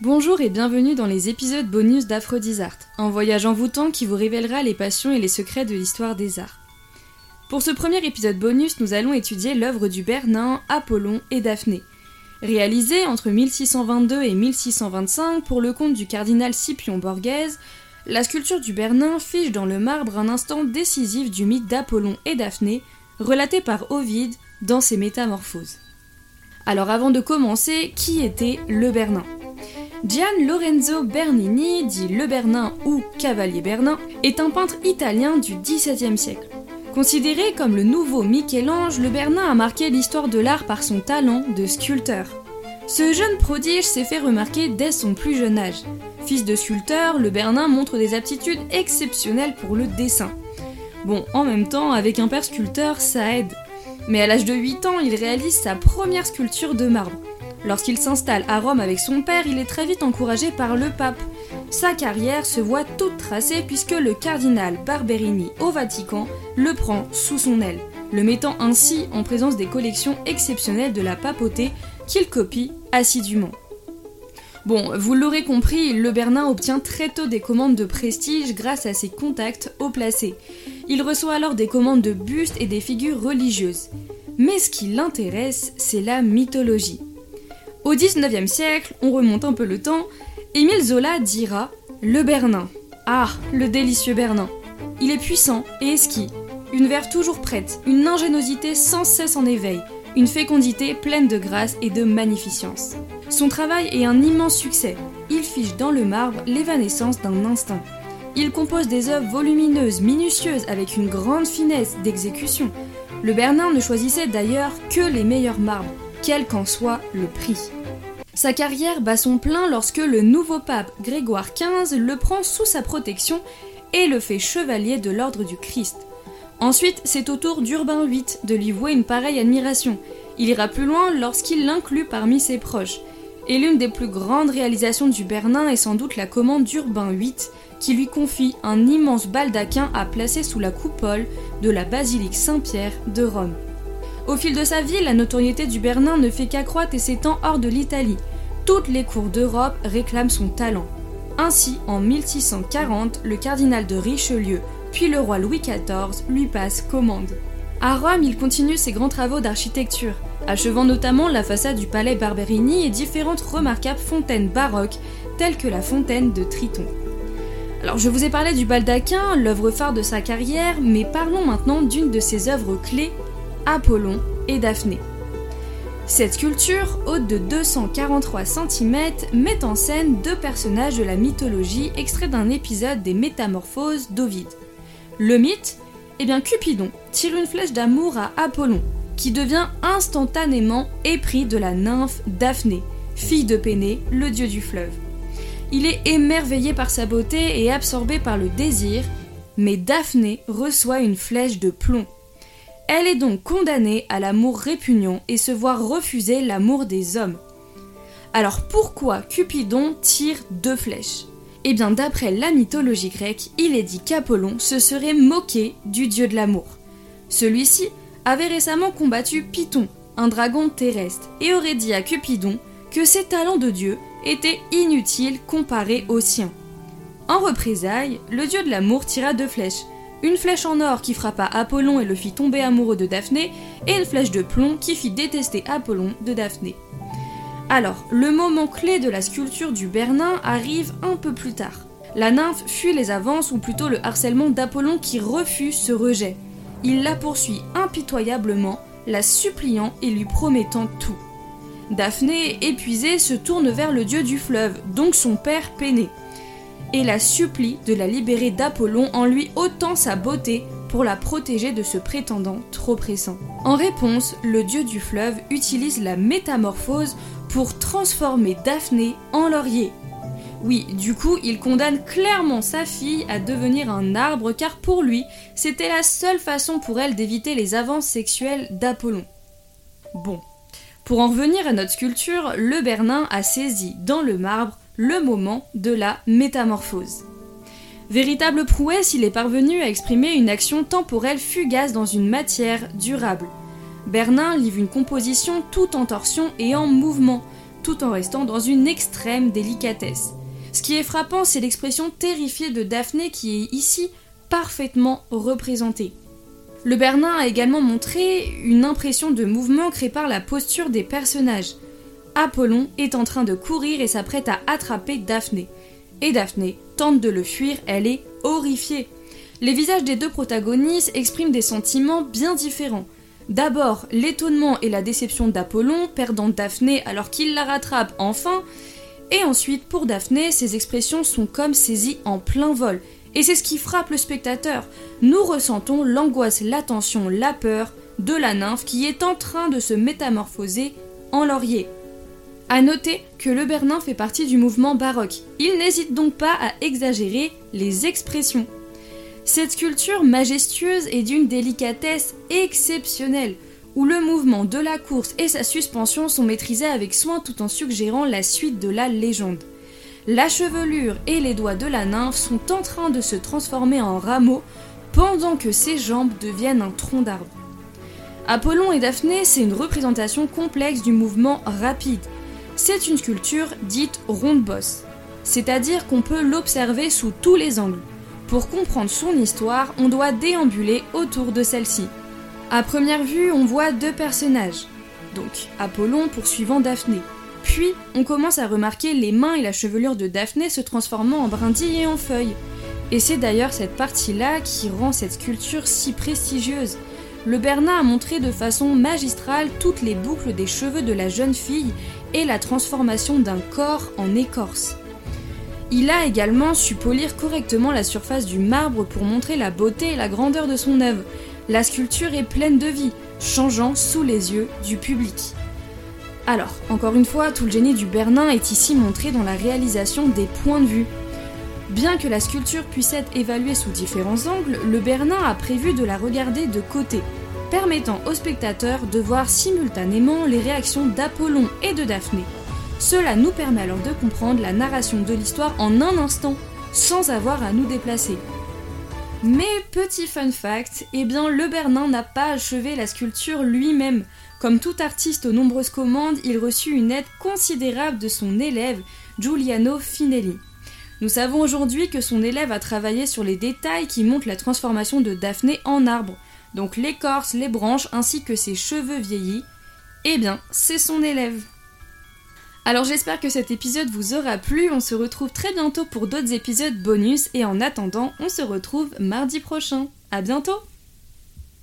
Bonjour et bienvenue dans les épisodes bonus d'Aphrodisart, un voyage envoûtant qui vous révélera les passions et les secrets de l'histoire des arts. Pour ce premier épisode bonus, nous allons étudier l'œuvre du Bernin, Apollon et Daphné. Réalisée entre 1622 et 1625 pour le compte du cardinal Scipion Borghese, la sculpture du Bernin fiche dans le marbre un instant décisif du mythe d'Apollon et Daphné, relaté par Ovide dans ses Métamorphoses. Alors avant de commencer, qui était le Bernin? Gian Lorenzo Bernini, dit Le Bernin ou Cavalier Bernin, est un peintre italien du XVIIe siècle. Considéré comme le nouveau Michel-Ange, le Bernin a marqué l'histoire de l'art par son talent de sculpteur. Ce jeune prodige s'est fait remarquer dès son plus jeune âge. Fils de sculpteur, le Bernin montre des aptitudes exceptionnelles pour le dessin. Bon, en même temps, avec un père sculpteur, ça aide. Mais à l'âge de 8 ans, il réalise sa première sculpture de marbre. Lorsqu'il s'installe à Rome avec son père, il est très vite encouragé par le pape. Sa carrière se voit toute tracée puisque le cardinal Barberini au Vatican le prend sous son aile, le mettant ainsi en présence des collections exceptionnelles de la papauté qu'il copie assidûment. Bon, vous l'aurez compris, le Bernin obtient très tôt des commandes de prestige grâce à ses contacts haut placés. Il reçoit alors des commandes de bustes et des figures religieuses. Mais ce qui l'intéresse, c'est la mythologie. Au XIXe siècle, on remonte un peu le temps, Émile Zola dira Le Bernin. Ah, le délicieux Bernin. Il est puissant et esquis, une verve toujours prête, une ingéniosité sans cesse en éveil, une fécondité pleine de grâce et de magnificence. Son travail est un immense succès. Il fiche dans le marbre l'évanescence d'un instinct. Il compose des œuvres volumineuses, minutieuses, avec une grande finesse d'exécution. Le Bernin ne choisissait d'ailleurs que les meilleurs marbres, quel qu'en soit le prix. Sa carrière bat son plein lorsque le nouveau pape Grégoire XV le prend sous sa protection et le fait chevalier de l'ordre du Christ. Ensuite, c'est au tour d'Urbain VIII de lui vouer une pareille admiration. Il ira plus loin lorsqu'il l'inclut parmi ses proches. Et l'une des plus grandes réalisations du Bernin est sans doute la commande d'Urbain VIII, qui lui confie un immense baldaquin à placer sous la coupole de la basilique Saint-Pierre de Rome. Au fil de sa vie, la notoriété du Bernin ne fait qu'accroître et s'étend hors de l'Italie. Toutes les cours d'Europe réclament son talent. Ainsi, en 1640, le cardinal de Richelieu, puis le roi Louis XIV, lui passe commande. À Rome, il continue ses grands travaux d'architecture, achevant notamment la façade du palais Barberini et différentes remarquables fontaines baroques, telles que la fontaine de Triton. Alors je vous ai parlé du baldaquin, l'œuvre phare de sa carrière, mais parlons maintenant d'une de ses œuvres clés, Apollon et Daphné. Cette sculpture, haute de 243 cm, met en scène deux personnages de la mythologie extraits d'un épisode des Métamorphoses d'Ovide. Le mythe Eh bien, Cupidon tire une flèche d'amour à Apollon, qui devient instantanément épris de la nymphe Daphné, fille de Pénée, le dieu du fleuve. Il est émerveillé par sa beauté et absorbé par le désir, mais Daphné reçoit une flèche de plomb. Elle est donc condamnée à l'amour répugnant et se voit refuser l'amour des hommes. Alors pourquoi Cupidon tire deux flèches? Eh bien d'après la mythologie grecque, il est dit qu'Apollon se serait moqué du dieu de l'amour. Celui-ci avait récemment combattu Python, un dragon terrestre, et aurait dit à Cupidon que ses talents de dieu étaient inutiles comparés aux siens. En représailles, le dieu de l'amour tira deux flèches, une flèche en or qui frappa Apollon et le fit tomber amoureux de Daphné, et une flèche de plomb qui fit détester Apollon de Daphné. Alors, le moment clé de la sculpture du Bernin arrive un peu plus tard. La nymphe fuit les avances ou plutôt le harcèlement d'Apollon qui refuse ce rejet. Il la poursuit impitoyablement, la suppliant et lui promettant tout. Daphné, épuisée, se tourne vers le dieu du fleuve, donc son père Péné et la supplie de la libérer d'Apollon en lui ôtant sa beauté pour la protéger de ce prétendant trop pressant. En réponse, le dieu du fleuve utilise la métamorphose pour transformer Daphné en laurier. Oui, du coup, il condamne clairement sa fille à devenir un arbre car pour lui, c'était la seule façon pour elle d'éviter les avances sexuelles d'Apollon. Bon, pour en revenir à notre sculpture, le Bernin a saisi dans le marbre le moment de la métamorphose. Véritable prouesse, il est parvenu à exprimer une action temporelle fugace dans une matière durable. Bernin livre une composition tout en torsion et en mouvement, tout en restant dans une extrême délicatesse. Ce qui est frappant, c'est l'expression terrifiée de Daphné qui est ici parfaitement représentée. Le Bernin a également montré une impression de mouvement créée par la posture des personnages. Apollon est en train de courir et s'apprête à attraper Daphné. Et Daphné tente de le fuir, elle est horrifiée. Les visages des deux protagonistes expriment des sentiments bien différents. D'abord, l'étonnement et la déception d'Apollon, perdant Daphné alors qu'il la rattrape enfin, et ensuite, pour Daphné, ses expressions sont comme saisies en plein vol, et c'est ce qui frappe le spectateur. Nous ressentons l'angoisse, la tension, la peur de la nymphe qui est en train de se métamorphoser en laurier. A noter que le Bernin fait partie du mouvement baroque. Il n'hésite donc pas à exagérer les expressions. Cette sculpture majestueuse est d'une délicatesse exceptionnelle, où le mouvement de la course et sa suspension sont maîtrisés avec soin tout en suggérant la suite de la légende. La chevelure et les doigts de la nymphe sont en train de se transformer en rameaux pendant que ses jambes deviennent un tronc d'arbre. Apollon et Daphné, c'est une représentation complexe du mouvement rapide. C'est une sculpture dite ronde-bosse, c'est-à-dire qu'on peut l'observer sous tous les angles. Pour comprendre son histoire, on doit déambuler autour de celle-ci. À première vue, on voit deux personnages, donc Apollon poursuivant Daphné, puis, on commence à remarquer les mains et la chevelure de Daphné se transformant en brindilles et en feuilles. Et c'est d'ailleurs cette partie-là qui rend cette sculpture si prestigieuse. Le Bernat a montré de façon magistrale toutes les boucles des cheveux de la jeune fille et la transformation d'un corps en écorce. Il a également su polir correctement la surface du marbre pour montrer la beauté et la grandeur de son œuvre. La sculpture est pleine de vie, changeant sous les yeux du public. Alors, encore une fois, tout le génie du Bernin est ici montré dans la réalisation des points de vue. Bien que la sculpture puisse être évaluée sous différents angles, le Bernin a prévu de la regarder de côté, permettant aux spectateurs de voir simultanément les réactions d'Apollon et de Daphné. Cela nous permet alors de comprendre la narration de l'histoire en un instant, sans avoir à nous déplacer. Mais petit fun fact, eh bien le Bernin n'a pas achevé la sculpture lui-même. Comme tout artiste aux nombreuses commandes, il reçut une aide considérable de son élève, Giuliano Finelli. Nous savons aujourd'hui que son élève a travaillé sur les détails qui montrent la transformation de Daphné en arbre, donc l'écorce, les branches ainsi que ses cheveux vieillis. Eh bien, c'est son élève. Alors j'espère que cet épisode vous aura plu, on se retrouve très bientôt pour d'autres épisodes bonus et en attendant, on se retrouve mardi prochain. À bientôt